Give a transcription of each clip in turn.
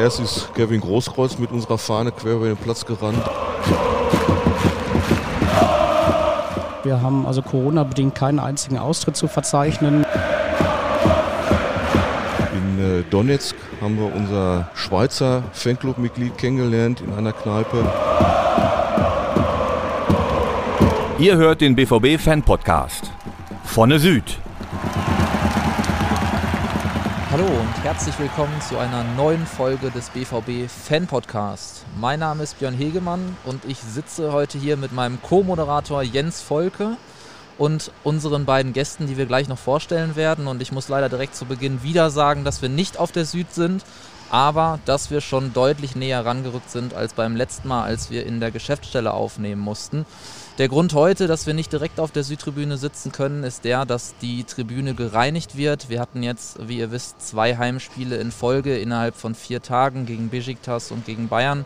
Erst ist Kevin Großkreuz mit unserer Fahne quer über den Platz gerannt. Wir haben also Corona-bedingt keinen einzigen Austritt zu verzeichnen. In äh, Donetsk haben wir unser Schweizer Fanclub-Mitglied kennengelernt in einer Kneipe. Ihr hört den BVB Fan Podcast. Vorne Süd. Hallo und herzlich willkommen zu einer neuen Folge des BVB Fan Podcast. Mein Name ist Björn Hegemann und ich sitze heute hier mit meinem Co-Moderator Jens Volke und unseren beiden Gästen, die wir gleich noch vorstellen werden. Und ich muss leider direkt zu Beginn wieder sagen, dass wir nicht auf der Süd sind, aber dass wir schon deutlich näher rangerückt sind als beim letzten Mal, als wir in der Geschäftsstelle aufnehmen mussten. Der Grund heute, dass wir nicht direkt auf der Südtribüne sitzen können, ist der, dass die Tribüne gereinigt wird. Wir hatten jetzt, wie ihr wisst, zwei Heimspiele in Folge innerhalb von vier Tagen gegen Besiktas und gegen Bayern.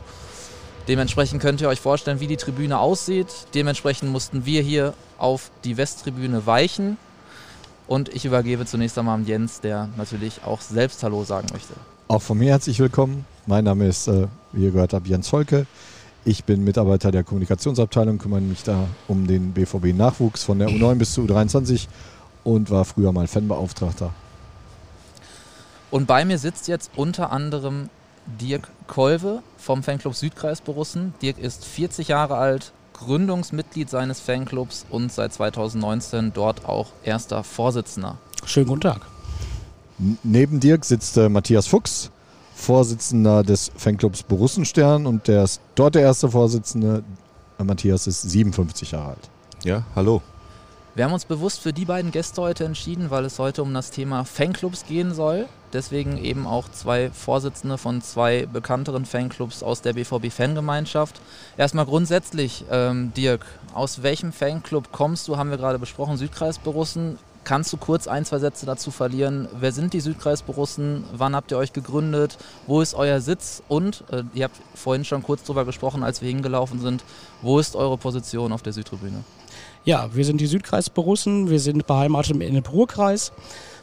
Dementsprechend könnt ihr euch vorstellen, wie die Tribüne aussieht. Dementsprechend mussten wir hier auf die Westtribüne weichen. Und ich übergebe zunächst einmal an Jens, der natürlich auch selbst Hallo sagen möchte. Auch von mir herzlich willkommen. Mein Name ist, äh, wie ihr gehört habt, Jens Volke. Ich bin Mitarbeiter der Kommunikationsabteilung, kümmere mich da um den BVB-Nachwuchs von der U9 bis zur U23 und war früher mal Fanbeauftragter. Und bei mir sitzt jetzt unter anderem Dirk Kolve vom Fanclub Südkreis Borussen. Dirk ist 40 Jahre alt, Gründungsmitglied seines Fanclubs und seit 2019 dort auch erster Vorsitzender. Schönen guten Tag. N neben Dirk sitzt äh, Matthias Fuchs, Vorsitzender des Fanclubs Borussenstern und der ist dort der erste Vorsitzende. Matthias ist 57 Jahre alt. Ja, hallo. Wir haben uns bewusst für die beiden Gäste heute entschieden, weil es heute um das Thema Fanclubs gehen soll. Deswegen eben auch zwei Vorsitzende von zwei bekannteren Fanclubs aus der BVB-Fangemeinschaft. Erstmal grundsätzlich, ähm, Dirk, aus welchem Fanclub kommst du? Haben wir gerade besprochen, Südkreis Borussen. Kannst du kurz ein, zwei Sätze dazu verlieren? Wer sind die Südkreisborussen? Wann habt ihr euch gegründet? Wo ist euer Sitz? Und äh, ihr habt vorhin schon kurz drüber gesprochen, als wir hingelaufen sind. Wo ist eure Position auf der Südtribüne? Ja, wir sind die Südkreisborussen. Wir sind beheimatet im Ennepe-Ruhr-Kreis.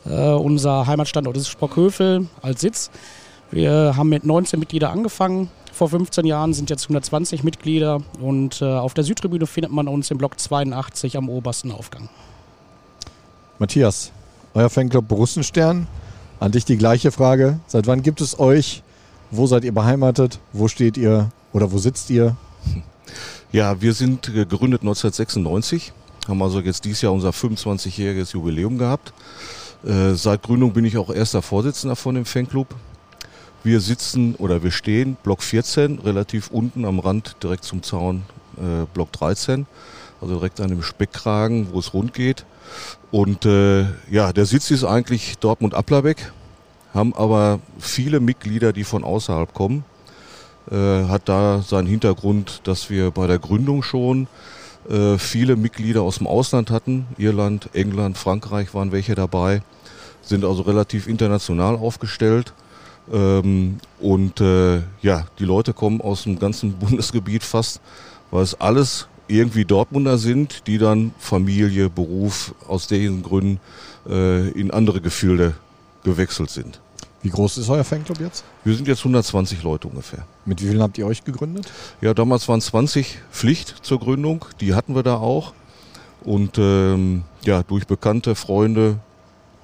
Äh, unser Heimatstandort ist Sprockhövel als Sitz. Wir haben mit 19 Mitgliedern angefangen. Vor 15 Jahren sind jetzt 120 Mitglieder und äh, auf der Südtribüne findet man uns im Block 82 am obersten Aufgang. Matthias, euer Fanclub Borussenstern. An dich die gleiche Frage. Seit wann gibt es euch? Wo seid ihr beheimatet? Wo steht ihr oder wo sitzt ihr? Ja, wir sind gegründet 1996, haben also jetzt dieses Jahr unser 25-jähriges Jubiläum gehabt. Äh, seit Gründung bin ich auch erster Vorsitzender von dem Fanclub. Wir sitzen oder wir stehen Block 14, relativ unten am Rand, direkt zum Zaun äh, Block 13, also direkt an dem Speckkragen, wo es rund geht. Und äh, ja, der Sitz ist eigentlich Dortmund-Applerbeck, haben aber viele Mitglieder, die von außerhalb kommen. Äh, hat da seinen Hintergrund, dass wir bei der Gründung schon äh, viele Mitglieder aus dem Ausland hatten. Irland, England, Frankreich waren welche dabei, sind also relativ international aufgestellt. Ähm, und äh, ja, die Leute kommen aus dem ganzen Bundesgebiet fast, weil es alles irgendwie Dortmunder sind, die dann Familie, Beruf aus diesen Gründen äh, in andere Gefilde gewechselt sind. Wie groß ist euer Fanclub jetzt? Wir sind jetzt 120 Leute ungefähr. Mit wie vielen habt ihr euch gegründet? Ja, damals waren 20 Pflicht zur Gründung. Die hatten wir da auch. Und ähm, ja, durch bekannte Freunde,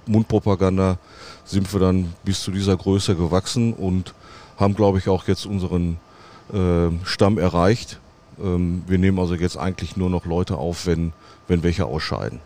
Mundpropaganda sind wir dann bis zu dieser Größe gewachsen und haben, glaube ich, auch jetzt unseren äh, Stamm erreicht. Ähm, wir nehmen also jetzt eigentlich nur noch Leute auf, wenn, wenn welche ausscheiden.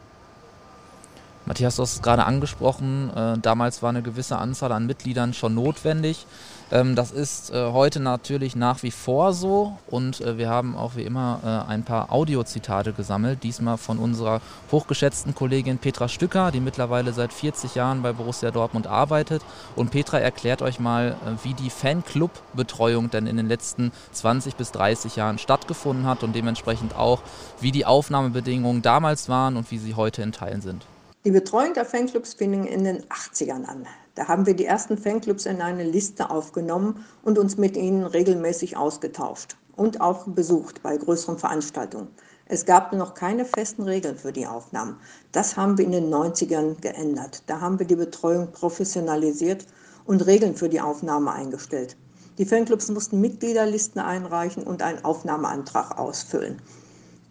Matthias, du hast es gerade angesprochen, äh, damals war eine gewisse Anzahl an Mitgliedern schon notwendig. Ähm, das ist äh, heute natürlich nach wie vor so und äh, wir haben auch wie immer äh, ein paar Audiozitate gesammelt. Diesmal von unserer hochgeschätzten Kollegin Petra Stücker, die mittlerweile seit 40 Jahren bei Borussia Dortmund arbeitet. Und Petra erklärt euch mal, äh, wie die Fanclub-Betreuung denn in den letzten 20 bis 30 Jahren stattgefunden hat und dementsprechend auch, wie die Aufnahmebedingungen damals waren und wie sie heute in Teilen sind. Die Betreuung der Fanclubs fing in den 80ern an. Da haben wir die ersten Fanclubs in eine Liste aufgenommen und uns mit ihnen regelmäßig ausgetauscht und auch besucht bei größeren Veranstaltungen. Es gab noch keine festen Regeln für die Aufnahmen. Das haben wir in den 90ern geändert. Da haben wir die Betreuung professionalisiert und Regeln für die Aufnahme eingestellt. Die Fanclubs mussten Mitgliederlisten einreichen und einen Aufnahmeantrag ausfüllen.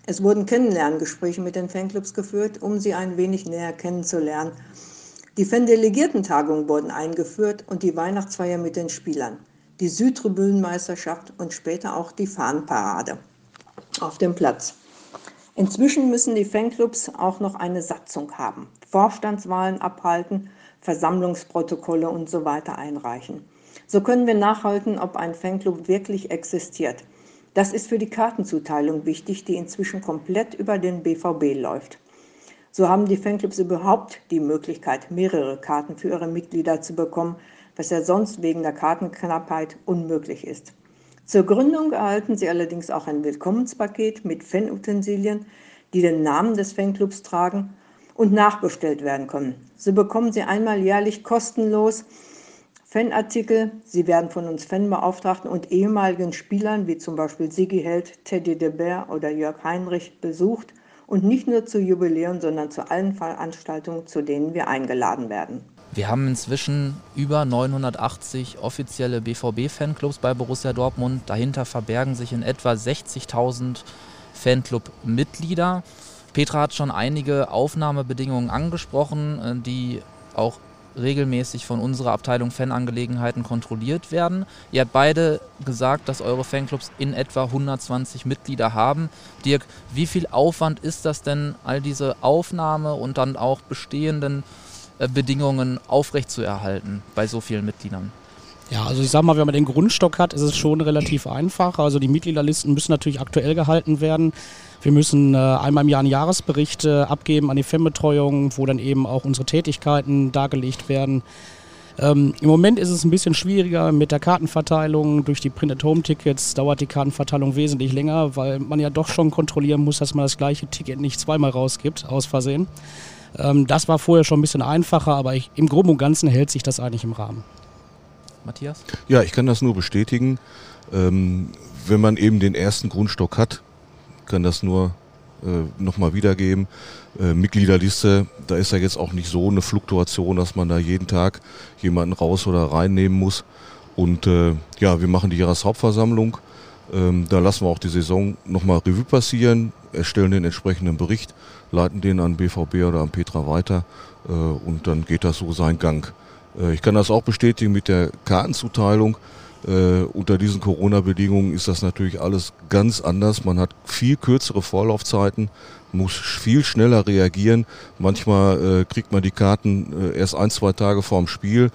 Es wurden Kennenlerngespräche mit den Fanclubs geführt, um sie ein wenig näher kennenzulernen. Die Fan-Delegiertentagungen wurden eingeführt und die Weihnachtsfeier mit den Spielern, die Südtribünenmeisterschaft und später auch die Fahnenparade auf dem Platz. Inzwischen müssen die Fanclubs auch noch eine Satzung haben, Vorstandswahlen abhalten, Versammlungsprotokolle und so weiter einreichen. So können wir nachhalten, ob ein Fanclub wirklich existiert. Das ist für die Kartenzuteilung wichtig, die inzwischen komplett über den BVB läuft. So haben die Fanclubs überhaupt die Möglichkeit, mehrere Karten für ihre Mitglieder zu bekommen, was ja sonst wegen der Kartenknappheit unmöglich ist. Zur Gründung erhalten sie allerdings auch ein Willkommenspaket mit Fanutensilien, die den Namen des Fanclubs tragen und nachbestellt werden können. So bekommen sie einmal jährlich kostenlos Fanartikel. Sie werden von uns Fanbeauftragten und ehemaligen Spielern wie zum Beispiel Sigi Held, Teddy de Beer oder Jörg Heinrich besucht und nicht nur zu Jubiläen, sondern zu allen Veranstaltungen, zu denen wir eingeladen werden. Wir haben inzwischen über 980 offizielle BVB-Fanclubs bei Borussia Dortmund. Dahinter verbergen sich in etwa 60.000 Fanclub-Mitglieder. Petra hat schon einige Aufnahmebedingungen angesprochen, äh, die auch regelmäßig von unserer Abteilung Fanangelegenheiten kontrolliert werden. Ihr habt beide gesagt, dass eure Fanclubs in etwa 120 Mitglieder haben. Dirk, wie viel Aufwand ist das denn, all diese Aufnahme und dann auch bestehenden äh, Bedingungen aufrechtzuerhalten bei so vielen Mitgliedern? Ja, also ich sag mal, wenn man den Grundstock hat, ist es schon relativ einfach. Also die Mitgliederlisten müssen natürlich aktuell gehalten werden. Wir müssen äh, einmal im Jahr einen Jahresbericht äh, abgeben an die Fanbetreuung, wo dann eben auch unsere Tätigkeiten dargelegt werden. Ähm, Im Moment ist es ein bisschen schwieriger mit der Kartenverteilung. Durch die Printed Home Tickets dauert die Kartenverteilung wesentlich länger, weil man ja doch schon kontrollieren muss, dass man das gleiche Ticket nicht zweimal rausgibt, aus Versehen. Ähm, das war vorher schon ein bisschen einfacher, aber ich, im Groben und Ganzen hält sich das eigentlich im Rahmen. Matthias? Ja, ich kann das nur bestätigen. Ähm, wenn man eben den ersten Grundstock hat, kann das nur äh, nochmal wiedergeben. Äh, Mitgliederliste, da ist ja jetzt auch nicht so eine Fluktuation, dass man da jeden Tag jemanden raus oder reinnehmen muss. Und äh, ja, wir machen die Jahreshauptversammlung. Ähm, da lassen wir auch die Saison nochmal Revue passieren, erstellen den entsprechenden Bericht, leiten den an BVB oder an Petra weiter äh, und dann geht das so seinen Gang. Äh, ich kann das auch bestätigen mit der Kartenzuteilung. Äh, unter diesen Corona-Bedingungen ist das natürlich alles ganz anders. Man hat viel kürzere Vorlaufzeiten, muss viel schneller reagieren. Manchmal äh, kriegt man die Karten äh, erst ein, zwei Tage vorm Spiel,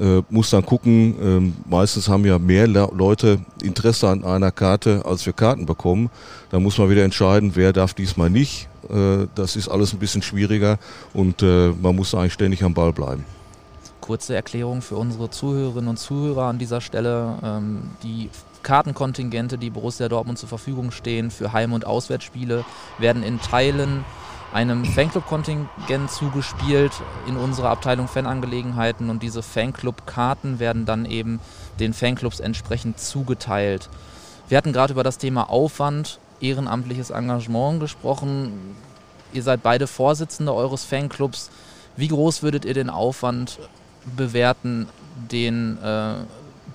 äh, muss dann gucken. Ähm, meistens haben ja mehr Leute Interesse an einer Karte, als wir Karten bekommen. Da muss man wieder entscheiden, wer darf diesmal nicht. Äh, das ist alles ein bisschen schwieriger und man muss eigentlich ständig am Ball bleiben kurze Erklärung für unsere Zuhörerinnen und Zuhörer an dieser Stelle. Ähm, die Kartenkontingente, die Borussia Dortmund zur Verfügung stehen für Heim- und Auswärtsspiele, werden in Teilen einem Fanclub-Kontingent zugespielt in unserer Abteilung Fanangelegenheiten und diese Fanclub-Karten werden dann eben den Fanclubs entsprechend zugeteilt. Wir hatten gerade über das Thema Aufwand, ehrenamtliches Engagement gesprochen. Ihr seid beide Vorsitzende eures Fanclubs. Wie groß würdet ihr den Aufwand bewerten, den äh,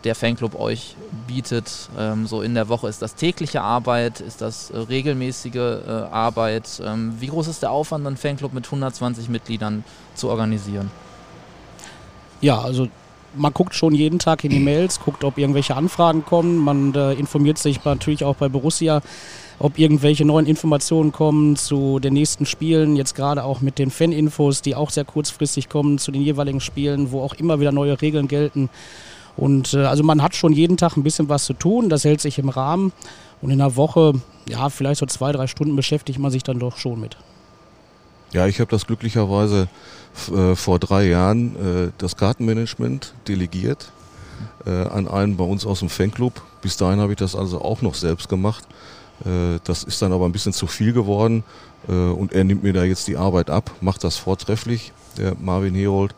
der Fanclub euch bietet. Ähm, so in der Woche ist das tägliche Arbeit, ist das äh, regelmäßige äh, Arbeit. Ähm, wie groß ist der Aufwand, einen Fanclub mit 120 Mitgliedern zu organisieren? Ja, also man guckt schon jeden Tag in die Mails, guckt, ob irgendwelche Anfragen kommen. Man äh, informiert sich natürlich auch bei Borussia ob irgendwelche neuen Informationen kommen zu den nächsten Spielen, jetzt gerade auch mit den Fan-Infos, die auch sehr kurzfristig kommen zu den jeweiligen Spielen, wo auch immer wieder neue Regeln gelten. Und äh, also man hat schon jeden Tag ein bisschen was zu tun, das hält sich im Rahmen. Und in der Woche, ja, vielleicht so zwei, drei Stunden beschäftigt man sich dann doch schon mit. Ja, ich habe das glücklicherweise äh, vor drei Jahren äh, das Kartenmanagement delegiert äh, an einen bei uns aus dem Fanclub. Bis dahin habe ich das also auch noch selbst gemacht. Äh, das ist dann aber ein bisschen zu viel geworden äh, und er nimmt mir da jetzt die Arbeit ab, macht das vortrefflich, der Marvin Herold,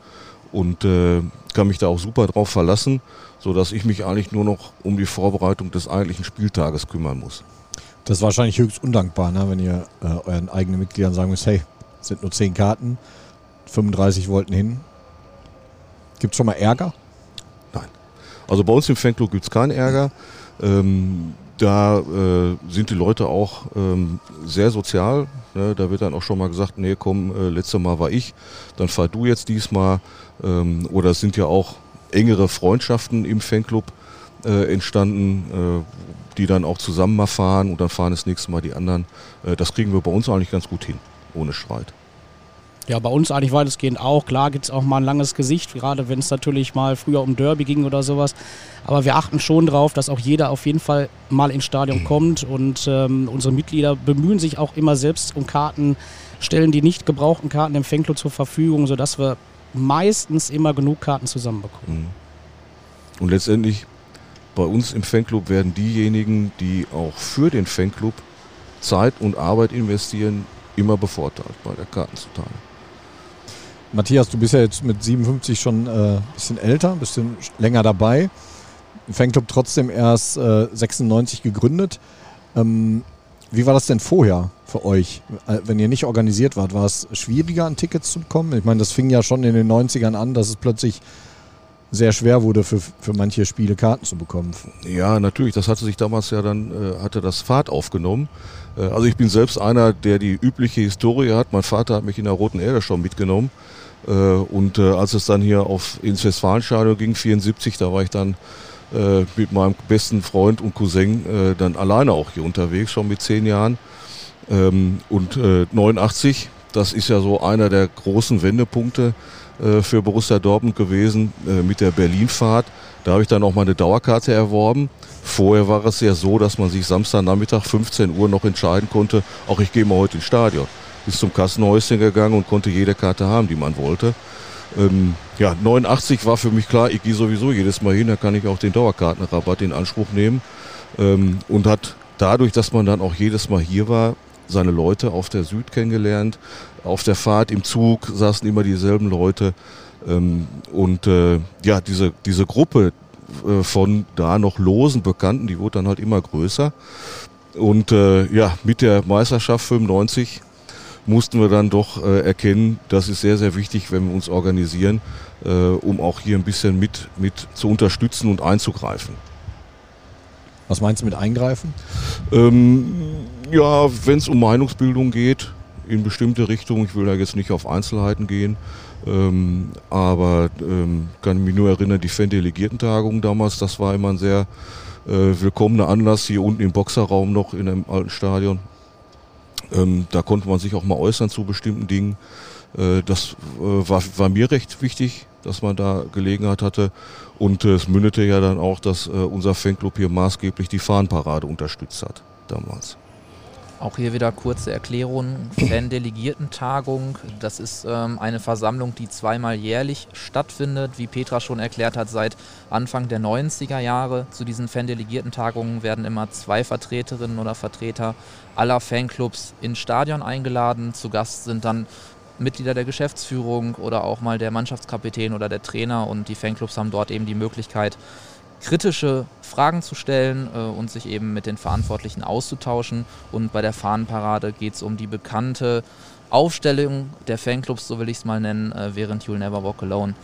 und äh, kann mich da auch super drauf verlassen, sodass ich mich eigentlich nur noch um die Vorbereitung des eigentlichen Spieltages kümmern muss. Das ist wahrscheinlich höchst undankbar, ne? wenn ihr äh, euren eigenen Mitgliedern sagen müsst, hey, es sind nur 10 Karten, 35 wollten hin. Gibt es schon mal Ärger? Nein. Also bei uns im Fanclub gibt es keinen Ärger. Ähm, da äh, sind die Leute auch ähm, sehr sozial. Ne? Da wird dann auch schon mal gesagt, nee, komm, äh, letztes Mal war ich, dann fahr du jetzt diesmal. Ähm, oder es sind ja auch engere Freundschaften im Fanclub äh, entstanden, äh, die dann auch zusammen mal fahren und dann fahren das nächste Mal die anderen. Äh, das kriegen wir bei uns eigentlich ganz gut hin, ohne Streit. Ja, bei uns eigentlich weitestgehend auch. Klar gibt es auch mal ein langes Gesicht, gerade wenn es natürlich mal früher um Derby ging oder sowas. Aber wir achten schon darauf, dass auch jeder auf jeden Fall mal ins Stadion kommt. Und ähm, unsere Mitglieder bemühen sich auch immer selbst um Karten, stellen die nicht gebrauchten Karten im Fanclub zur Verfügung, sodass wir meistens immer genug Karten zusammenbekommen. Mhm. Und letztendlich bei uns im Fanclub werden diejenigen, die auch für den Fanclub Zeit und Arbeit investieren, immer bevorteilt bei der Kartenzuteilung. Matthias, du bist ja jetzt mit 57 schon ein äh, bisschen älter, ein bisschen länger dabei. Fanclub trotzdem erst äh, 96 gegründet. Ähm, wie war das denn vorher für euch, äh, wenn ihr nicht organisiert wart? War es schwieriger, an Tickets zu bekommen? Ich meine, das fing ja schon in den 90ern an, dass es plötzlich sehr schwer wurde, für, für manche Spiele Karten zu bekommen. Ja, natürlich. Das hatte sich damals ja dann, äh, hatte das Fahrt aufgenommen. Äh, also ich bin selbst einer, der die übliche Historie hat. Mein Vater hat mich in der Roten Erde schon mitgenommen. Äh, und äh, als es dann hier auf ins Westfalenstadion ging, 74, da war ich dann mit meinem besten Freund und Cousin dann alleine auch hier unterwegs, schon mit zehn Jahren. Ähm, und äh, 89, das ist ja so einer der großen Wendepunkte für Borussia Dortmund gewesen mit der Berlinfahrt. Da habe ich dann auch mal eine Dauerkarte erworben. Vorher war es ja so, dass man sich Samstagnachmittag 15 Uhr noch entscheiden konnte, auch ich gehe mal heute ins Stadion. Ist zum Kassenhäuschen gegangen und konnte jede Karte haben, die man wollte. Ähm, ja, 89 war für mich klar, ich gehe sowieso jedes Mal hin, da kann ich auch den Dauerkartenrabatt in Anspruch nehmen. Ähm, und hat dadurch, dass man dann auch jedes Mal hier war, seine Leute auf der Süd kennengelernt. Auf der Fahrt im Zug saßen immer dieselben Leute. Ähm, und äh, ja, diese, diese Gruppe äh, von da noch losen Bekannten, die wurde dann halt immer größer. Und äh, ja, mit der Meisterschaft 95 mussten wir dann doch äh, erkennen, das ist sehr, sehr wichtig, wenn wir uns organisieren, äh, um auch hier ein bisschen mit, mit zu unterstützen und einzugreifen. Was meinst du mit eingreifen? Ähm, ja, wenn es um Meinungsbildung geht, in bestimmte Richtungen, ich will da jetzt nicht auf Einzelheiten gehen, ähm, aber ähm, kann mich nur erinnern, die Fan-Delegiertentagung damals, das war immer ein sehr äh, willkommener Anlass hier unten im Boxerraum noch in einem alten Stadion. Ähm, da konnte man sich auch mal äußern zu bestimmten Dingen. Äh, das äh, war, war, mir recht wichtig, dass man da Gelegenheit hatte. Und äh, es mündete ja dann auch, dass äh, unser Fanclub hier maßgeblich die Fahnenparade unterstützt hat damals. Auch hier wieder kurze Erklärung. Fan-Delegiertentagung, das ist ähm, eine Versammlung, die zweimal jährlich stattfindet. Wie Petra schon erklärt hat, seit Anfang der 90er Jahre. Zu diesen Fan-Delegiertentagungen werden immer zwei Vertreterinnen oder Vertreter aller Fanclubs ins Stadion eingeladen. Zu Gast sind dann Mitglieder der Geschäftsführung oder auch mal der Mannschaftskapitän oder der Trainer und die Fanclubs haben dort eben die Möglichkeit, kritische Fragen zu stellen äh, und sich eben mit den Verantwortlichen auszutauschen. Und bei der Fahnenparade geht es um die bekannte Aufstellung der Fanclubs, so will ich es mal nennen, äh, während You'll Never Walk Alone.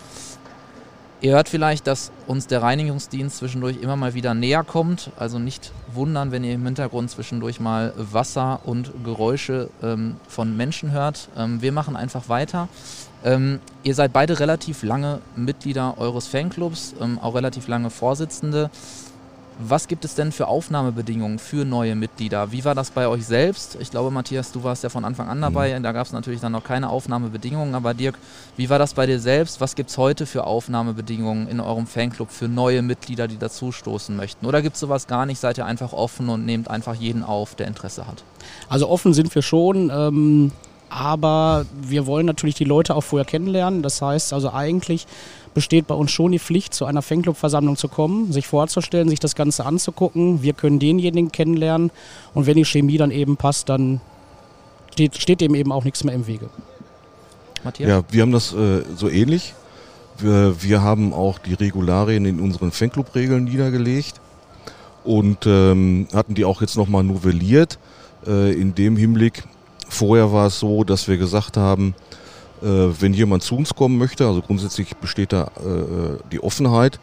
Ihr hört vielleicht, dass uns der Reinigungsdienst zwischendurch immer mal wieder näher kommt. Also nicht wundern, wenn ihr im Hintergrund zwischendurch mal Wasser und Geräusche ähm, von Menschen hört. Ähm, wir machen einfach weiter. Ähm, ihr seid beide relativ lange Mitglieder eures Fanclubs, ähm, auch relativ lange Vorsitzende. Was gibt es denn für Aufnahmebedingungen für neue Mitglieder? Wie war das bei euch selbst? Ich glaube, Matthias, du warst ja von Anfang an dabei. Mhm. Da gab es natürlich dann noch keine Aufnahmebedingungen. Aber Dirk, wie war das bei dir selbst? Was gibt es heute für Aufnahmebedingungen in eurem Fanclub für neue Mitglieder, die dazustoßen möchten? Oder gibt es sowas gar nicht? Seid ihr einfach offen und nehmt einfach jeden auf, der Interesse hat? Also offen sind wir schon. Ähm aber wir wollen natürlich die Leute auch vorher kennenlernen. Das heißt also eigentlich besteht bei uns schon die Pflicht, zu einer Fanclub-Versammlung zu kommen, sich vorzustellen, sich das Ganze anzugucken. Wir können denjenigen kennenlernen und wenn die Chemie dann eben passt, dann steht, steht dem eben auch nichts mehr im Wege. Matthias? Ja, wir haben das äh, so ähnlich. Wir, wir, haben auch die Regularien in unseren Fanclub-Regeln niedergelegt und ähm, hatten die auch jetzt nochmal novelliert. Äh, in dem Hinblick, Vorher war es so, dass wir gesagt haben, äh, wenn jemand zu uns kommen möchte, also grundsätzlich besteht da äh, die Offenheit,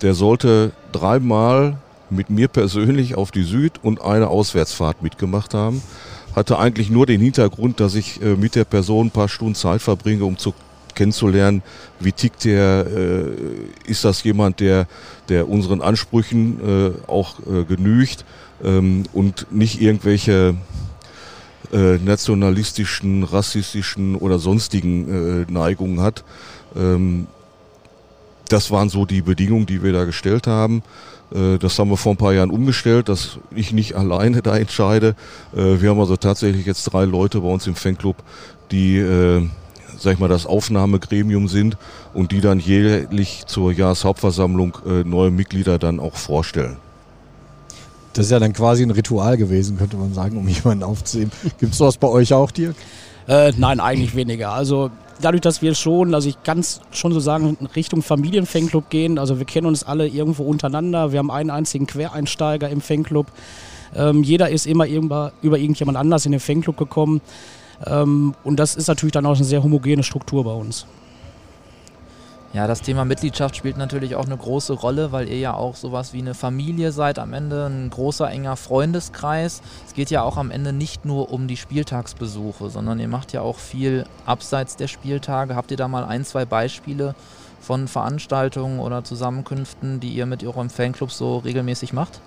der sollte dreimal mit mir persönlich auf die Süd und eine Auswärtsfahrt mitgemacht haben. Hatte eigentlich nur den Hintergrund, dass ich äh, mit der Person ein paar Stunden Zeit verbringe, um zu kennenzulernen, wie tickt der, äh, ist das jemand, der, der unseren Ansprüchen äh, auch äh, genügt ähm, und nicht irgendwelche äh, nationalistischen, rassistischen oder sonstigen äh, Neigungen hat. Ähm, das waren so die Bedingungen, die wir da gestellt haben. Äh, das haben wir vor ein paar Jahren umgestellt, dass ich nicht alleine da entscheide. Äh, wir haben also tatsächlich jetzt drei Leute bei uns im Fanclub, die, sag ich mal, das Aufnahmegremium sind und die dann jährlich zur Jahreshauptversammlung neue Mitglieder dann auch vorstellen. Das ist ja dann quasi ein Ritual gewesen, könnte man sagen, um jemanden aufzunehmen. Gibt es sowas bei euch auch, Dirk? Äh, nein, eigentlich weniger. Also dadurch, dass wir schon, also ich kann schon so sagen, Richtung Familienfanclub gehen. Also wir kennen uns alle irgendwo untereinander. Wir haben einen einzigen Quereinsteiger im Fanclub. Ähm, jeder ist immer über irgendjemand anders in den Fanclub gekommen. Ähm, und das ist natürlich dann auch eine sehr homogene Struktur bei uns. Ja, das Thema Mitgliedschaft spielt natürlich auch eine große Rolle, weil ihr ja auch sowas wie eine Familie seid am Ende, ein großer, enger Freundeskreis. Es geht ja auch am Ende nicht nur um die Spieltagsbesuche, sondern ihr macht ja auch viel abseits der Spieltage. Habt ihr da mal ein, zwei Beispiele von Veranstaltungen oder Zusammenkünften, die ihr mit eurem Fanclub so regelmäßig macht?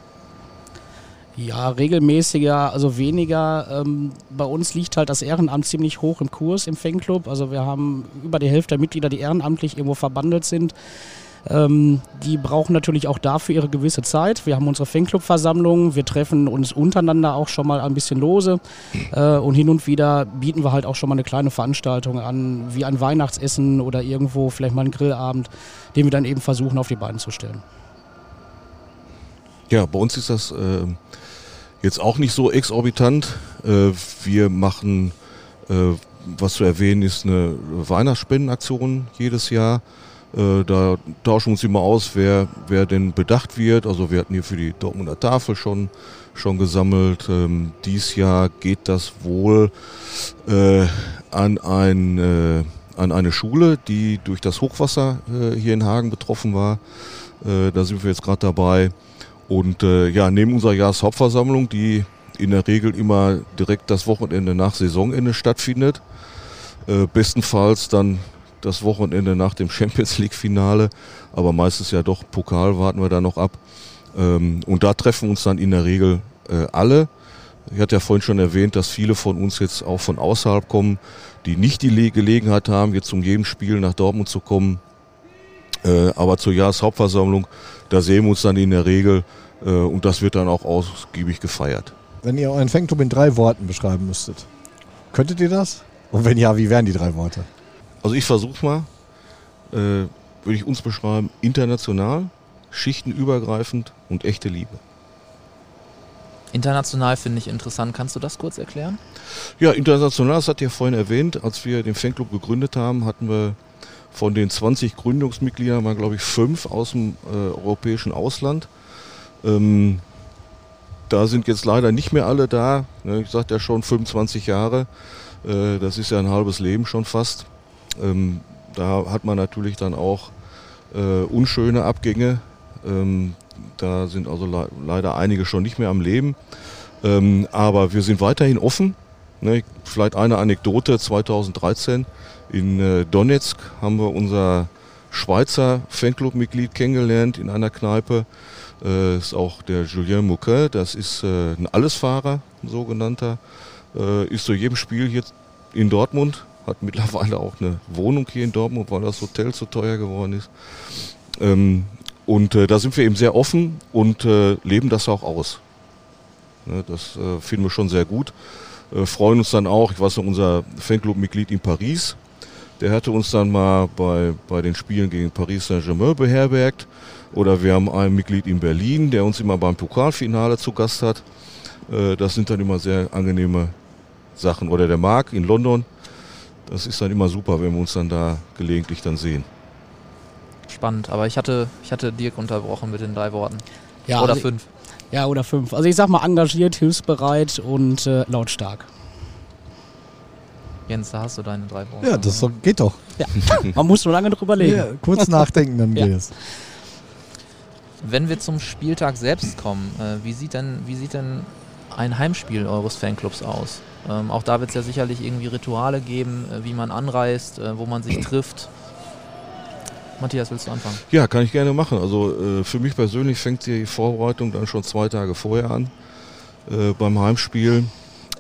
Ja, regelmäßiger, also weniger. Ähm, bei uns liegt halt das Ehrenamt ziemlich hoch im Kurs im Fanclub. Also wir haben über die Hälfte der Mitglieder, die ehrenamtlich irgendwo verbandelt sind. Ähm, die brauchen natürlich auch dafür ihre gewisse Zeit. Wir haben unsere Fanclub-Versammlung, wir treffen uns untereinander auch schon mal ein bisschen lose äh, und hin und wieder bieten wir halt auch schon mal eine kleine Veranstaltung an, wie ein Weihnachtsessen oder irgendwo vielleicht mal einen Grillabend, den wir dann eben versuchen auf die Beine zu stellen. Ja, bei uns ist das äh, Jetzt auch nicht so exorbitant. Äh, wir machen, äh, was zu erwähnen ist, eine Weihnachtsspendenaktion jedes Jahr. Äh, da tauschen wir uns immer aus, wer, wer denn bedacht wird. Also wir hatten hier für die Dortmunder Tafel schon, schon gesammelt. Ähm, dies Jahr geht das wohl an, ein, an eine Schule, die durch das Hochwasser äh, hier in Hagen betroffen war. Äh, da sind wir jetzt gerade dabei. Und äh, ja, neben unserer Jahreshauptversammlung, die in der Regel immer direkt das Wochenende nach Saisonende stattfindet, äh, bestenfalls dann das Wochenende nach dem Champions League Finale, aber meistens ja doch Pokal warten wir da noch ab. Ähm, und da treffen uns dann in der Regel äh, alle. Ich hatte ja vorhin schon erwähnt, dass viele von uns jetzt auch von außerhalb kommen, die nicht die Gelegenheit haben, jetzt um jedem Spiel nach Dortmund zu kommen. Äh, aber zur Jahreshauptversammlung da sehen wir uns dann in der Regel äh, und das wird dann auch ausgiebig gefeiert. Wenn ihr euren Fanclub in drei Worten beschreiben müsstet, könntet ihr das? Und wenn ja, wie wären die drei Worte? Also ich versuche mal, äh, würde ich uns beschreiben, international, schichtenübergreifend und echte Liebe. International finde ich interessant. Kannst du das kurz erklären? Ja, international, das hat ihr vorhin erwähnt, als wir den Fanclub gegründet haben, hatten wir von den 20 Gründungsmitgliedern waren, glaube ich, fünf aus dem äh, europäischen Ausland. Ähm, da sind jetzt leider nicht mehr alle da. Ne, ich sagte ja schon 25 Jahre. Äh, das ist ja ein halbes Leben schon fast. Ähm, da hat man natürlich dann auch äh, unschöne Abgänge. Ähm, da sind also le leider einige schon nicht mehr am Leben. Ähm, aber wir sind weiterhin offen. Ne, vielleicht eine Anekdote. 2013 in äh, Donetsk haben wir unser Schweizer Fanclub-Mitglied kennengelernt in einer Kneipe. Äh, ist auch der Julien Mouquet, das ist äh, ein Allesfahrer, ein sogenannter. Äh, ist zu jedem Spiel hier in Dortmund, hat mittlerweile auch eine Wohnung hier in Dortmund, weil das Hotel zu teuer geworden ist. Ähm, und da sind wir eben sehr offen und leben das auch aus. Ne, das finden wir schon sehr gut. Freuen uns dann auch, ich weiß noch, unser Fanclub-Mitglied in Paris, der hatte uns dann mal bei, bei den Spielen gegen Paris Saint-Germain beherbergt. Oder wir haben ein Mitglied in Berlin, der uns immer beim Pokalfinale zu Gast hat. Äh, das sind dann immer sehr angenehme Sachen. Oder der Marc in London. Das ist dann immer super, wenn wir uns dann da gelegentlich dann sehen. Spannend, aber ich hatte, ich hatte Dirk unterbrochen mit den drei Worten. Ja, oder also fünf. Ja, oder fünf. Also ich sag mal engagiert, hilfsbereit und äh, lautstark. Jens, da hast du deine drei Worte. Ja, das geht doch. Ja. Man muss nur lange drüber legen. Ja, kurz nachdenken, dann ja. geht es. Wenn wir zum Spieltag selbst kommen, äh, wie, sieht denn, wie sieht denn ein Heimspiel eures Fanclubs aus? Ähm, auch da wird es ja sicherlich irgendwie Rituale geben, äh, wie man anreist, äh, wo man sich trifft. Matthias, willst du anfangen? Ja, kann ich gerne machen. Also äh, für mich persönlich fängt die Vorbereitung dann schon zwei Tage vorher an äh, beim Heimspiel.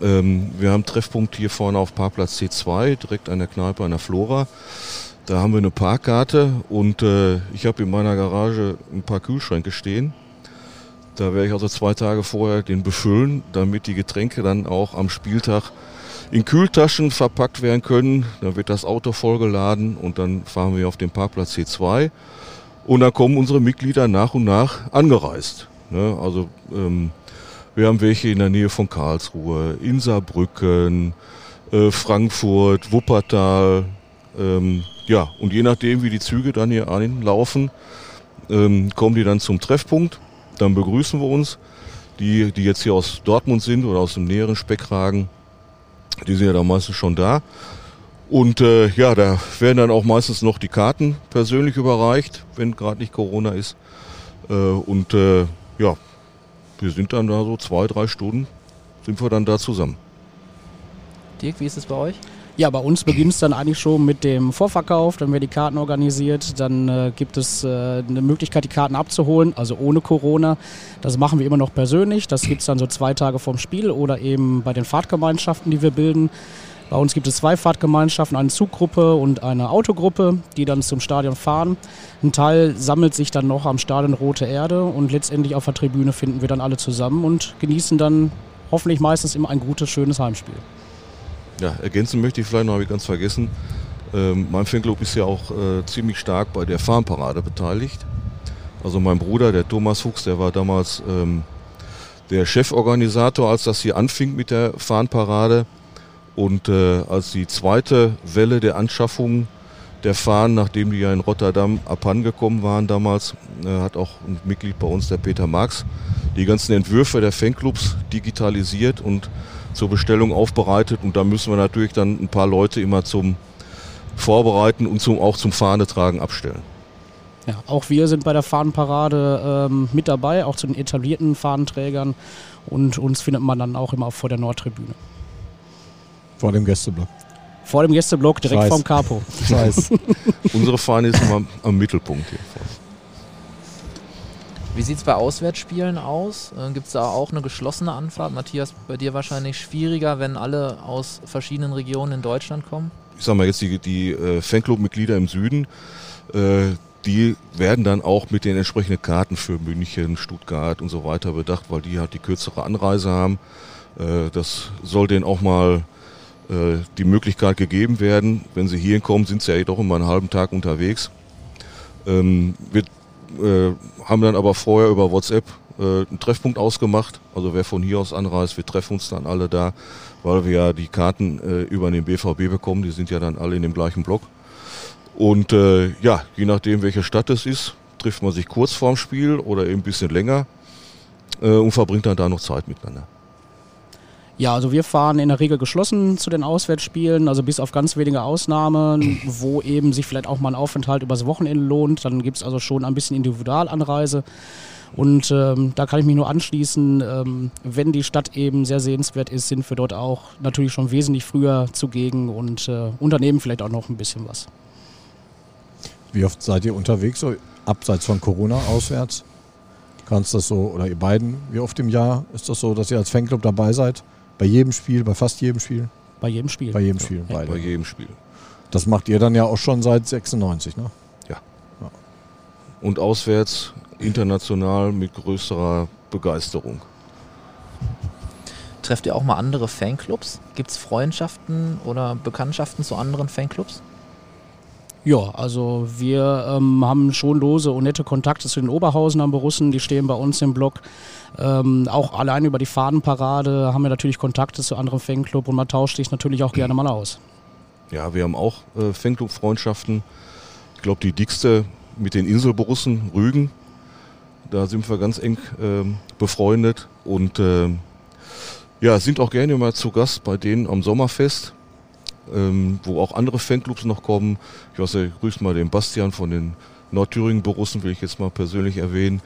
Ähm, wir haben Treffpunkt hier vorne auf Parkplatz C2, direkt an der Kneipe an der Flora. Da haben wir eine Parkkarte und äh, ich habe in meiner Garage ein paar Kühlschränke stehen. Da werde ich also zwei Tage vorher den befüllen, damit die Getränke dann auch am Spieltag in Kühltaschen verpackt werden können. Dann wird das Auto vollgeladen und dann fahren wir auf den Parkplatz C2 und dann kommen unsere Mitglieder nach und nach angereist. Ne? Also ähm, wir haben welche in der Nähe von Karlsruhe, in Saarbrücken, äh, Frankfurt, Wuppertal. Ähm, ja, und je nachdem, wie die Züge dann hier einlaufen, ähm, kommen die dann zum Treffpunkt. Dann begrüßen wir uns. Die, die jetzt hier aus Dortmund sind oder aus dem näheren Speckragen, die sind ja dann meistens schon da. Und äh, ja, da werden dann auch meistens noch die Karten persönlich überreicht, wenn gerade nicht Corona ist. Äh, und äh, ja, wir sind dann da so zwei, drei Stunden, sind wir dann da zusammen. Dirk, wie ist es bei euch? Ja, bei uns beginnt es dann eigentlich schon mit dem Vorverkauf, dann werden die Karten organisiert, dann äh, gibt es äh, eine Möglichkeit, die Karten abzuholen, also ohne Corona. Das machen wir immer noch persönlich, das gibt es dann so zwei Tage vorm Spiel oder eben bei den Fahrtgemeinschaften, die wir bilden. Bei uns gibt es zwei Fahrtgemeinschaften, eine Zuggruppe und eine Autogruppe, die dann zum Stadion fahren. Ein Teil sammelt sich dann noch am Stadion Rote Erde und letztendlich auf der Tribüne finden wir dann alle zusammen und genießen dann hoffentlich meistens immer ein gutes, schönes Heimspiel. Ja, ergänzen möchte ich vielleicht noch, habe ich ganz vergessen. Ähm, mein Fanclub ist ja auch äh, ziemlich stark bei der Farmparade beteiligt. Also mein Bruder, der Thomas Fuchs, der war damals ähm, der Cheforganisator, als das hier anfing mit der Fahnenparade. Und äh, als die zweite Welle der Anschaffung der Fahnen, nachdem die ja in Rotterdam abhandengekommen waren damals, äh, hat auch ein Mitglied bei uns, der Peter Marx, die ganzen Entwürfe der Fanclubs digitalisiert und zur Bestellung aufbereitet und da müssen wir natürlich dann ein paar Leute immer zum Vorbereiten und zum, auch zum Fahnetragen abstellen. Ja, auch wir sind bei der Fahnenparade ähm, mit dabei, auch zu den etablierten Fahnenträgern und uns findet man dann auch immer vor der Nordtribüne. Vor dem Gästeblock. Vor dem Gästeblock direkt Scheiß. vom Capo. Ich weiß. Unsere Fahne ist immer am Mittelpunkt hier. Wie sieht es bei Auswärtsspielen aus? Äh, Gibt es da auch eine geschlossene Anfahrt? Matthias, bei dir wahrscheinlich schwieriger, wenn alle aus verschiedenen Regionen in Deutschland kommen? ich sag mal jetzt die, die äh, Fanclub-Mitglieder im Süden, äh, die werden dann auch mit den entsprechenden Karten für München, Stuttgart und so weiter bedacht, weil die halt die kürzere Anreise haben. Äh, das soll denen auch mal äh, die Möglichkeit gegeben werden. Wenn sie hierhin kommen, sind sie ja doch immer einen halben Tag unterwegs. Ähm, wir äh, haben dann aber vorher über WhatsApp äh, einen Treffpunkt ausgemacht. Also wer von hier aus anreist, wir treffen uns dann alle da, weil wir ja die Karten äh, über den BVB bekommen. Die sind ja dann alle in dem gleichen Block. Und äh, ja, je nachdem, welche Stadt es ist, trifft man sich kurz vorm Spiel oder eben ein bisschen länger äh, und verbringt dann da noch Zeit miteinander. Ja, also wir fahren in der Regel geschlossen zu den Auswärtsspielen, also bis auf ganz wenige Ausnahmen, wo eben sich vielleicht auch mal ein Aufenthalt übers Wochenende lohnt. Dann gibt es also schon ein bisschen Individualanreise. Und ähm, da kann ich mich nur anschließen, ähm, wenn die Stadt eben sehr sehenswert ist, sind wir dort auch natürlich schon wesentlich früher zugegen und äh, unternehmen vielleicht auch noch ein bisschen was. Wie oft seid ihr unterwegs, so abseits von Corona auswärts? Kannst das so, oder ihr beiden, wie oft im Jahr ist das so, dass ihr als Fanclub dabei seid? Bei jedem Spiel, bei fast jedem Spiel? Bei jedem Spiel. Bei jedem Spiel, Ja. beide. Bei jedem Spiel. Das macht ihr dann ja auch schon seit 96, ne? Und auswärts international mit größerer Begeisterung. Trefft ihr auch mal andere Fanclubs? Gibt es Freundschaften oder Bekanntschaften zu anderen Fanclubs? Ja, also wir ähm, haben schon lose und nette Kontakte zu den Oberhausener Borussen, die stehen bei uns im Blog. Ähm, auch allein über die Fahnenparade haben wir natürlich Kontakte zu anderen Fanclub und man tauscht sich natürlich auch gerne mal aus. Ja, wir haben auch äh, Fanclub-Freundschaften. Ich glaube, die dickste mit den Inselborussen, Rügen. Da sind wir ganz eng ähm, befreundet und ähm, ja, sind auch gerne mal zu Gast bei denen am Sommerfest, ähm, wo auch andere Fanclubs noch kommen. Ich weiß, ich grüße mal den Bastian von den Nordthüringen-Borussen will ich jetzt mal persönlich erwähnen,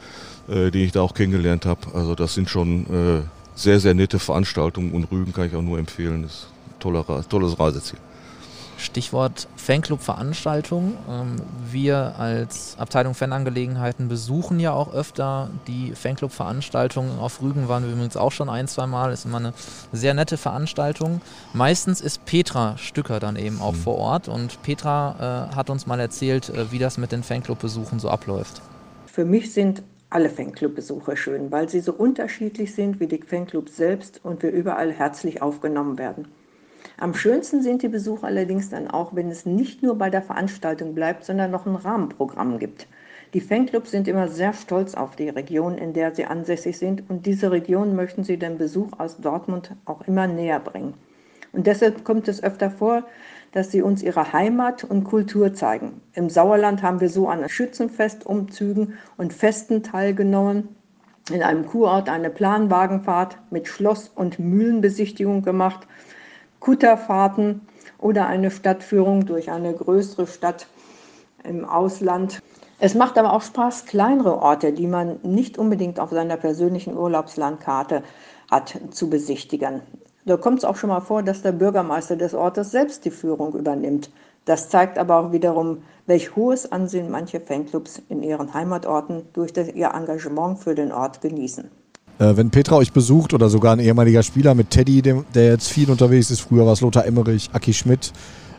äh, den ich da auch kennengelernt habe. Also das sind schon äh, sehr, sehr nette Veranstaltungen und Rügen kann ich auch nur empfehlen. Das ist ein toller, tolles Reiseziel. Stichwort Fanclub-Veranstaltung. Ähm, wir als Abteilung Fanangelegenheiten besuchen ja auch öfter die Fanclub-Veranstaltungen. Auf Rügen waren wir übrigens auch schon ein, zwei Mal. Ist immer eine sehr nette Veranstaltung. Meistens ist Petra Stücker dann eben auch mhm. vor Ort und Petra äh, hat uns mal erzählt, äh, wie das mit den Fanclub-Besuchen so abläuft. Für mich sind alle Fanclub-Besucher schön, weil sie so unterschiedlich sind wie die Fanclubs selbst und wir überall herzlich aufgenommen werden. Am schönsten sind die Besuche allerdings dann auch, wenn es nicht nur bei der Veranstaltung bleibt, sondern noch ein Rahmenprogramm gibt. Die Fanclubs sind immer sehr stolz auf die Region, in der sie ansässig sind und diese Region möchten sie den Besuch aus Dortmund auch immer näher bringen. Und deshalb kommt es öfter vor, dass sie uns ihre Heimat und Kultur zeigen. Im Sauerland haben wir so an Schützenfestumzügen und Festen teilgenommen. In einem Kurort eine Planwagenfahrt mit Schloss- und Mühlenbesichtigung gemacht Kutterfahrten oder eine Stadtführung durch eine größere Stadt im Ausland. Es macht aber auch Spaß, kleinere Orte, die man nicht unbedingt auf seiner persönlichen Urlaubslandkarte hat, zu besichtigen. Da kommt es auch schon mal vor, dass der Bürgermeister des Ortes selbst die Führung übernimmt. Das zeigt aber auch wiederum, welch hohes Ansehen manche Fanclubs in ihren Heimatorten durch ihr Engagement für den Ort genießen. Äh, wenn Petra euch besucht oder sogar ein ehemaliger Spieler mit Teddy, dem, der jetzt viel unterwegs ist, früher war es Lothar Emmerich, Aki Schmidt.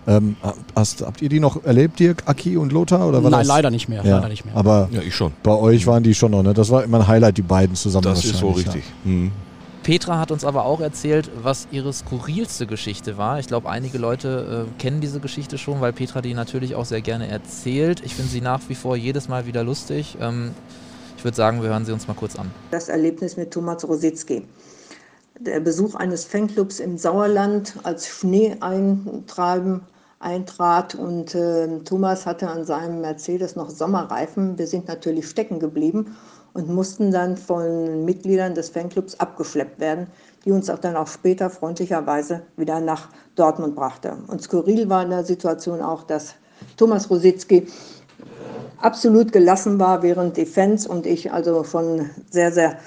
Ähm, hast, habt ihr die noch erlebt, Dirk, Aki und Lothar? Oder war Nein, das? leider nicht mehr. Ja, leider nicht mehr. Aber ja, ich schon. bei euch waren die schon noch, ne? Das war immer ein Highlight, die beiden zusammen. Das ist so richtig. Ja. Mhm. Petra hat uns aber auch erzählt, was ihre skurrilste Geschichte war. Ich glaube, einige Leute äh, kennen diese Geschichte schon, weil Petra die natürlich auch sehr gerne erzählt. Ich finde sie nach wie vor jedes Mal wieder lustig. Ähm, ich würde sagen, wir hören sie uns mal kurz an. Das Erlebnis mit Thomas Rositzky. Der Besuch eines Fanclubs im Sauerland, als Schnee eintreiben, eintrat und äh, Thomas hatte an seinem Mercedes noch Sommerreifen. Wir sind natürlich stecken geblieben und mussten dann von Mitgliedern des Fanclubs abgeschleppt werden, die uns auch dann auch später freundlicherweise wieder nach Dortmund brachte. Und skurril war in der Situation auch, dass Thomas Rositzky absolut gelassen war, während die Fans und ich also schon sehr, sehr,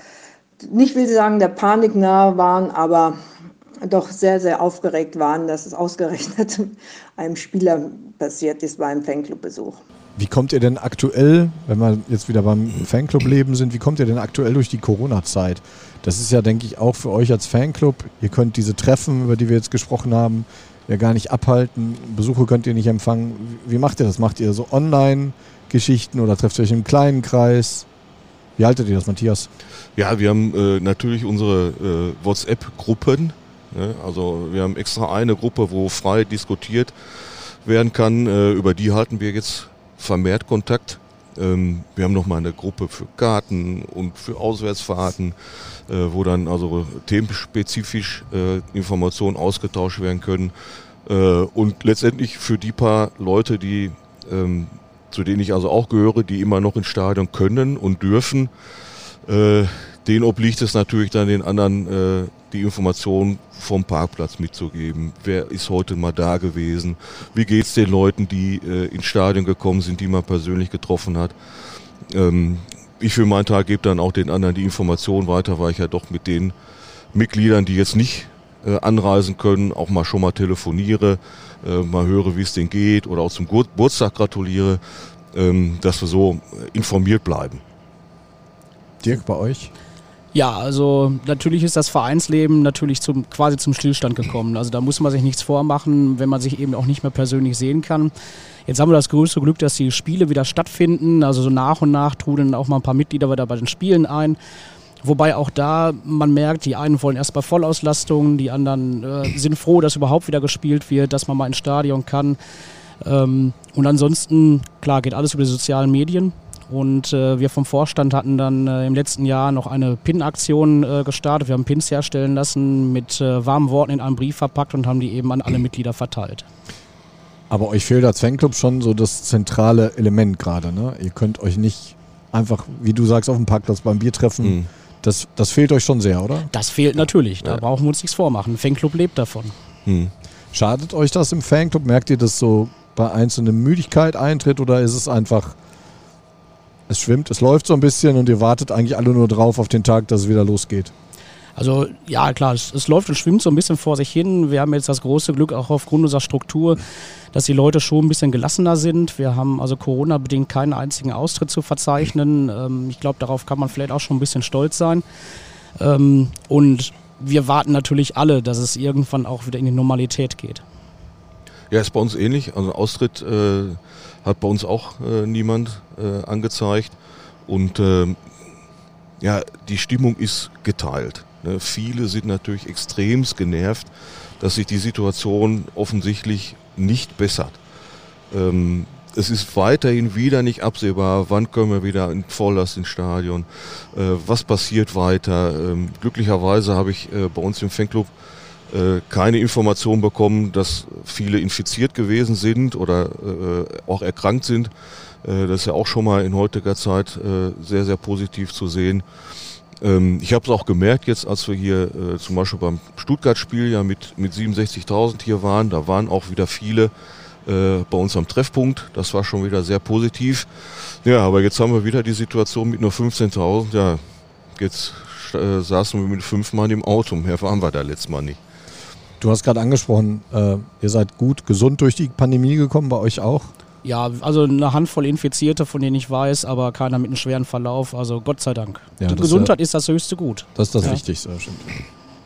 nicht will sagen, der Panik nahe waren, aber doch sehr, sehr aufgeregt waren, dass es ausgerechnet einem Spieler passiert ist beim Fanclub-Besuch. Wie kommt ihr denn aktuell, wenn wir jetzt wieder beim Fanclub-Leben sind, wie kommt ihr denn aktuell durch die Corona-Zeit? Das ist ja, denke ich, auch für euch als Fanclub. Ihr könnt diese Treffen, über die wir jetzt gesprochen haben, ja gar nicht abhalten. Besuche könnt ihr nicht empfangen. Wie macht ihr das? Macht ihr so online? Geschichten oder trefft ihr euch im kleinen Kreis? Wie haltet ihr das, Matthias? Ja, wir haben äh, natürlich unsere äh, WhatsApp-Gruppen. Ne? Also wir haben extra eine Gruppe, wo frei diskutiert werden kann. Äh, über die halten wir jetzt vermehrt Kontakt. Ähm, wir haben nochmal eine Gruppe für Karten und für Auswärtsfahrten, äh, wo dann also themenspezifisch äh, Informationen ausgetauscht werden können. Äh, und letztendlich für die paar Leute, die ähm, zu denen ich also auch gehöre, die immer noch ins Stadion können und dürfen. Äh, denen obliegt es natürlich dann den anderen, äh, die Informationen vom Parkplatz mitzugeben. Wer ist heute mal da gewesen? Wie geht es den Leuten, die äh, ins Stadion gekommen sind, die man persönlich getroffen hat? Ähm, ich für meinen Tag gebe dann auch den anderen die Informationen weiter, weil ich ja doch mit den Mitgliedern, die jetzt nicht äh, anreisen können, auch mal schon mal telefoniere, äh, mal höre, wie es denen geht oder auch zum Geburtstag gratuliere, ähm, dass wir so informiert bleiben. Dirk, bei euch? Ja, also natürlich ist das Vereinsleben natürlich zum, quasi zum Stillstand gekommen. Also da muss man sich nichts vormachen, wenn man sich eben auch nicht mehr persönlich sehen kann. Jetzt haben wir das größte Glück, dass die Spiele wieder stattfinden. Also so nach und nach trudeln auch mal ein paar Mitglieder wieder bei den Spielen ein. Wobei auch da man merkt, die einen wollen erst bei Vollauslastung, die anderen äh, sind froh, dass überhaupt wieder gespielt wird, dass man mal ins Stadion kann. Ähm, und ansonsten, klar, geht alles über die sozialen Medien. Und äh, wir vom Vorstand hatten dann äh, im letzten Jahr noch eine Pin-Aktion äh, gestartet. Wir haben Pins herstellen lassen, mit äh, warmen Worten in einem Brief verpackt und haben die eben an alle Mitglieder verteilt. Aber euch fehlt als Fanclub schon so das zentrale Element gerade. Ne? Ihr könnt euch nicht einfach, wie du sagst, auf dem Parkplatz beim Bier treffen. Mhm das, das fehlt euch schon sehr, oder? Das fehlt natürlich. Da ja. brauchen wir uns nichts vormachen. Ein Fanclub lebt davon. Hm. Schadet euch das im Fanclub? Merkt ihr, dass so bei einzelnen Müdigkeit eintritt oder ist es einfach es schwimmt, es läuft so ein bisschen und ihr wartet eigentlich alle nur drauf auf den Tag, dass es wieder losgeht. Also ja, klar, es, es, läuft und schwimmt so ein bisschen vor sich hin. Wir haben jetzt das große Glück, auch aufgrund unserer Struktur, dass die Leute schon ein bisschen gelassener sind. Wir haben also Corona-bedingt keinen einzigen Austritt zu verzeichnen. Ähm, ich glaube, darauf kann man vielleicht auch schon ein bisschen stolz sein. Ähm, und wir warten natürlich alle, dass es irgendwann auch wieder in die Normalität geht. Ja, ist bei uns ähnlich. Also Austritt äh, hat bei uns auch äh, niemand äh, angezeigt. Und ähm, ja, die Stimmung ist geteilt. Ne? Viele sind natürlich extremst genervt, dass sich die Situation offensichtlich nicht bessert. Ähm, es ist weiterhin wieder nicht absehbar, wann können wir wieder in Volllast ins Stadion, äh, was passiert weiter. Ähm, glücklicherweise habe ich äh, bei uns im Fanclub äh, keine Information bekommen, dass viele infiziert gewesen sind oder äh, auch erkrankt sind. Äh, das ist ja auch schon mal in heutiger Zeit äh, sehr, sehr positiv zu sehen. Ähm, ich habe es auch gemerkt jetzt, als wir hier äh, zum Beispiel beim Stuttgart-Spiel ja mit, mit 67.000 hier waren, da waren auch wieder viele äh, bei uns am Treffpunkt. Das war schon wieder sehr positiv. Ja, aber jetzt haben wir wieder die Situation mit nur 15.000. Ja, jetzt äh, saßen wir mit fünf Mann im Auto. Mehr waren wir da letztes Mal nicht. Du hast gerade angesprochen, äh, ihr seid gut gesund durch die Pandemie gekommen, bei euch auch? Ja, also eine Handvoll Infizierte, von denen ich weiß, aber keiner mit einem schweren Verlauf. Also Gott sei Dank. Ja, Die Gesundheit ist, ja, ist das höchste Gut. Das ist das ja. Wichtigste, stimmt.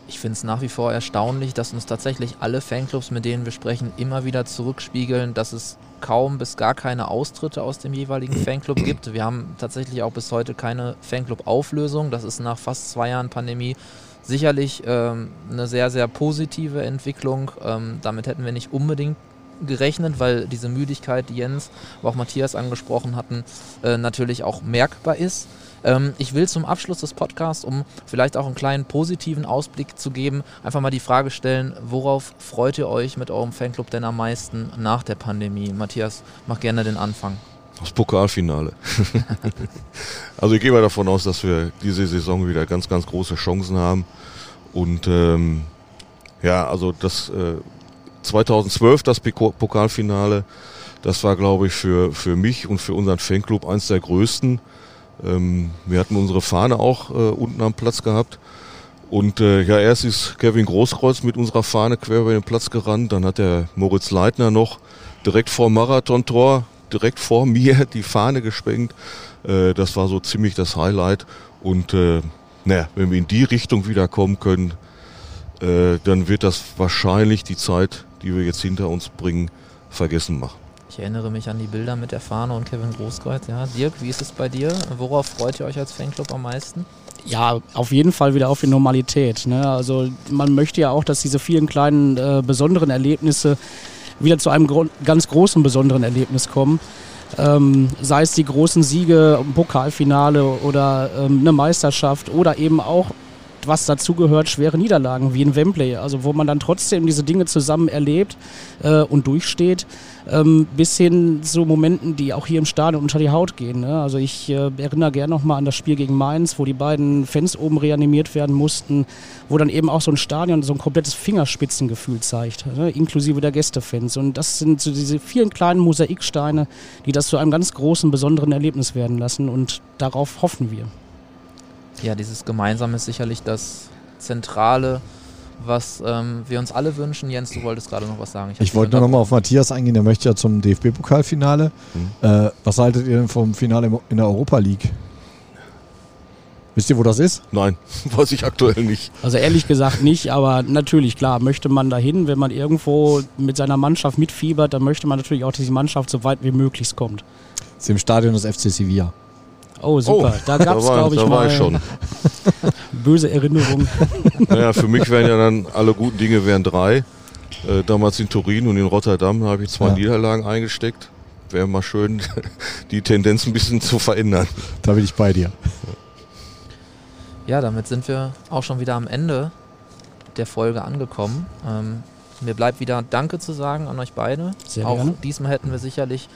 Ich finde es nach wie vor erstaunlich, dass uns tatsächlich alle Fanclubs, mit denen wir sprechen, immer wieder zurückspiegeln, dass es kaum bis gar keine Austritte aus dem jeweiligen Fanclub gibt. Wir haben tatsächlich auch bis heute keine Fanclub-Auflösung. Das ist nach fast zwei Jahren Pandemie sicherlich ähm, eine sehr, sehr positive Entwicklung. Ähm, damit hätten wir nicht unbedingt gerechnet, weil diese Müdigkeit, die Jens, aber auch Matthias angesprochen hatten, äh, natürlich auch merkbar ist. Ähm, ich will zum Abschluss des Podcasts, um vielleicht auch einen kleinen positiven Ausblick zu geben, einfach mal die Frage stellen, worauf freut ihr euch mit eurem Fanclub denn am meisten nach der Pandemie? Matthias, mach gerne den Anfang. Das Pokalfinale. also ich gehe mal davon aus, dass wir diese Saison wieder ganz, ganz große Chancen haben. Und ähm, ja, also das äh, 2012 das Pokalfinale, das war, glaube ich, für, für mich und für unseren Fanclub eins der größten. Ähm, wir hatten unsere Fahne auch äh, unten am Platz gehabt. Und äh, ja, erst ist Kevin Großkreuz mit unserer Fahne quer über den Platz gerannt. Dann hat der Moritz Leitner noch direkt vor Marathontor, direkt vor mir die Fahne gesprengt. Äh, das war so ziemlich das Highlight. Und äh, naja, wenn wir in die Richtung wieder kommen können, äh, dann wird das wahrscheinlich die Zeit, die wir jetzt hinter uns bringen, vergessen machen. Ich erinnere mich an die Bilder mit der Fahne und Kevin Großkreuz. Ja, Dirk, wie ist es bei dir? Worauf freut ihr euch als Fanclub am meisten? Ja, auf jeden Fall wieder auf die Normalität. Ne? Also man möchte ja auch, dass diese vielen kleinen äh, besonderen Erlebnisse wieder zu einem gro ganz großen besonderen Erlebnis kommen. Ähm, sei es die großen Siege, Pokalfinale oder ähm, eine Meisterschaft oder eben auch was dazugehört, schwere Niederlagen wie in Wembley, also wo man dann trotzdem diese Dinge zusammen erlebt äh, und durchsteht, ähm, bis hin zu Momenten, die auch hier im Stadion unter die Haut gehen. Ne? Also ich äh, erinnere gerne nochmal an das Spiel gegen Mainz, wo die beiden Fans oben reanimiert werden mussten, wo dann eben auch so ein Stadion so ein komplettes Fingerspitzengefühl zeigt, ne? inklusive der Gästefans. Und das sind so diese vielen kleinen Mosaiksteine, die das zu einem ganz großen, besonderen Erlebnis werden lassen und darauf hoffen wir. Ja, dieses Gemeinsame ist sicherlich das Zentrale, was ähm, wir uns alle wünschen. Jens, du wolltest gerade noch was sagen. Ich, ich wollte nur noch mal auf Matthias eingehen, der möchte ja zum DFB-Pokalfinale. Mhm. Äh, was haltet ihr denn vom Finale in der Europa League? Wisst ihr, wo das ist? Nein, weiß ich aktuell nicht. Also ehrlich gesagt nicht, aber natürlich, klar, möchte man dahin, wenn man irgendwo mit seiner Mannschaft mitfiebert, dann möchte man natürlich auch, dass die Mannschaft so weit wie möglich kommt. Das ist im Stadion des FC Sevilla. Oh, super. Oh, da gab es, glaube ich, da mal ich schon. böse Erinnerungen. Naja, für mich wären ja dann alle guten Dinge wären drei. Äh, damals in Turin und in Rotterdam habe ich zwei ja. Niederlagen eingesteckt. Wäre mal schön, die Tendenz ein bisschen zu verändern. Da bin ich bei dir. Ja, damit sind wir auch schon wieder am Ende der Folge angekommen. Ähm, mir bleibt wieder Danke zu sagen an euch beide. Sehr auch gerne. diesmal hätten wir sicherlich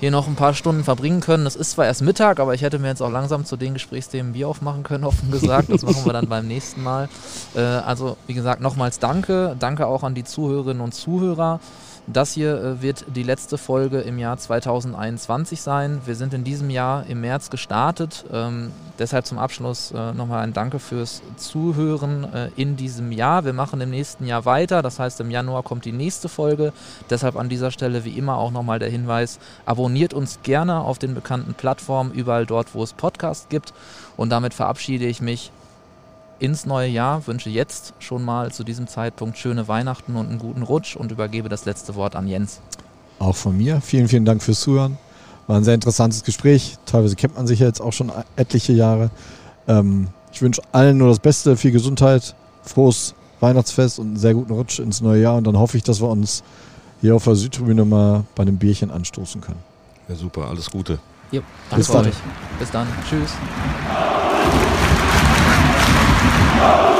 hier noch ein paar Stunden verbringen können. Es ist zwar erst Mittag, aber ich hätte mir jetzt auch langsam zu den Gesprächsthemen Bier aufmachen können, offen gesagt. Das machen wir dann beim nächsten Mal. Äh, also, wie gesagt, nochmals danke. Danke auch an die Zuhörerinnen und Zuhörer. Das hier äh, wird die letzte Folge im Jahr 2021 sein. Wir sind in diesem Jahr im März gestartet. Ähm, deshalb zum Abschluss äh, nochmal ein Danke fürs Zuhören äh, in diesem Jahr. Wir machen im nächsten Jahr weiter. Das heißt, im Januar kommt die nächste Folge. Deshalb an dieser Stelle wie immer auch nochmal der Hinweis, abonniert uns gerne auf den bekannten Plattformen, überall dort, wo es Podcasts gibt. Und damit verabschiede ich mich ins neue Jahr, wünsche jetzt schon mal zu diesem Zeitpunkt schöne Weihnachten und einen guten Rutsch und übergebe das letzte Wort an Jens. Auch von mir. Vielen, vielen Dank fürs Zuhören. War ein sehr interessantes Gespräch. Teilweise kennt man sich ja jetzt auch schon etliche Jahre. Ähm, ich wünsche allen nur das Beste, viel Gesundheit, frohes Weihnachtsfest und einen sehr guten Rutsch ins neue Jahr. Und dann hoffe ich, dass wir uns hier auf der Südtribüne mal bei einem Bierchen anstoßen können. Ja, super. Alles Gute. Jo, Bis dann. Euch. Bis dann. Tschüss. Oh!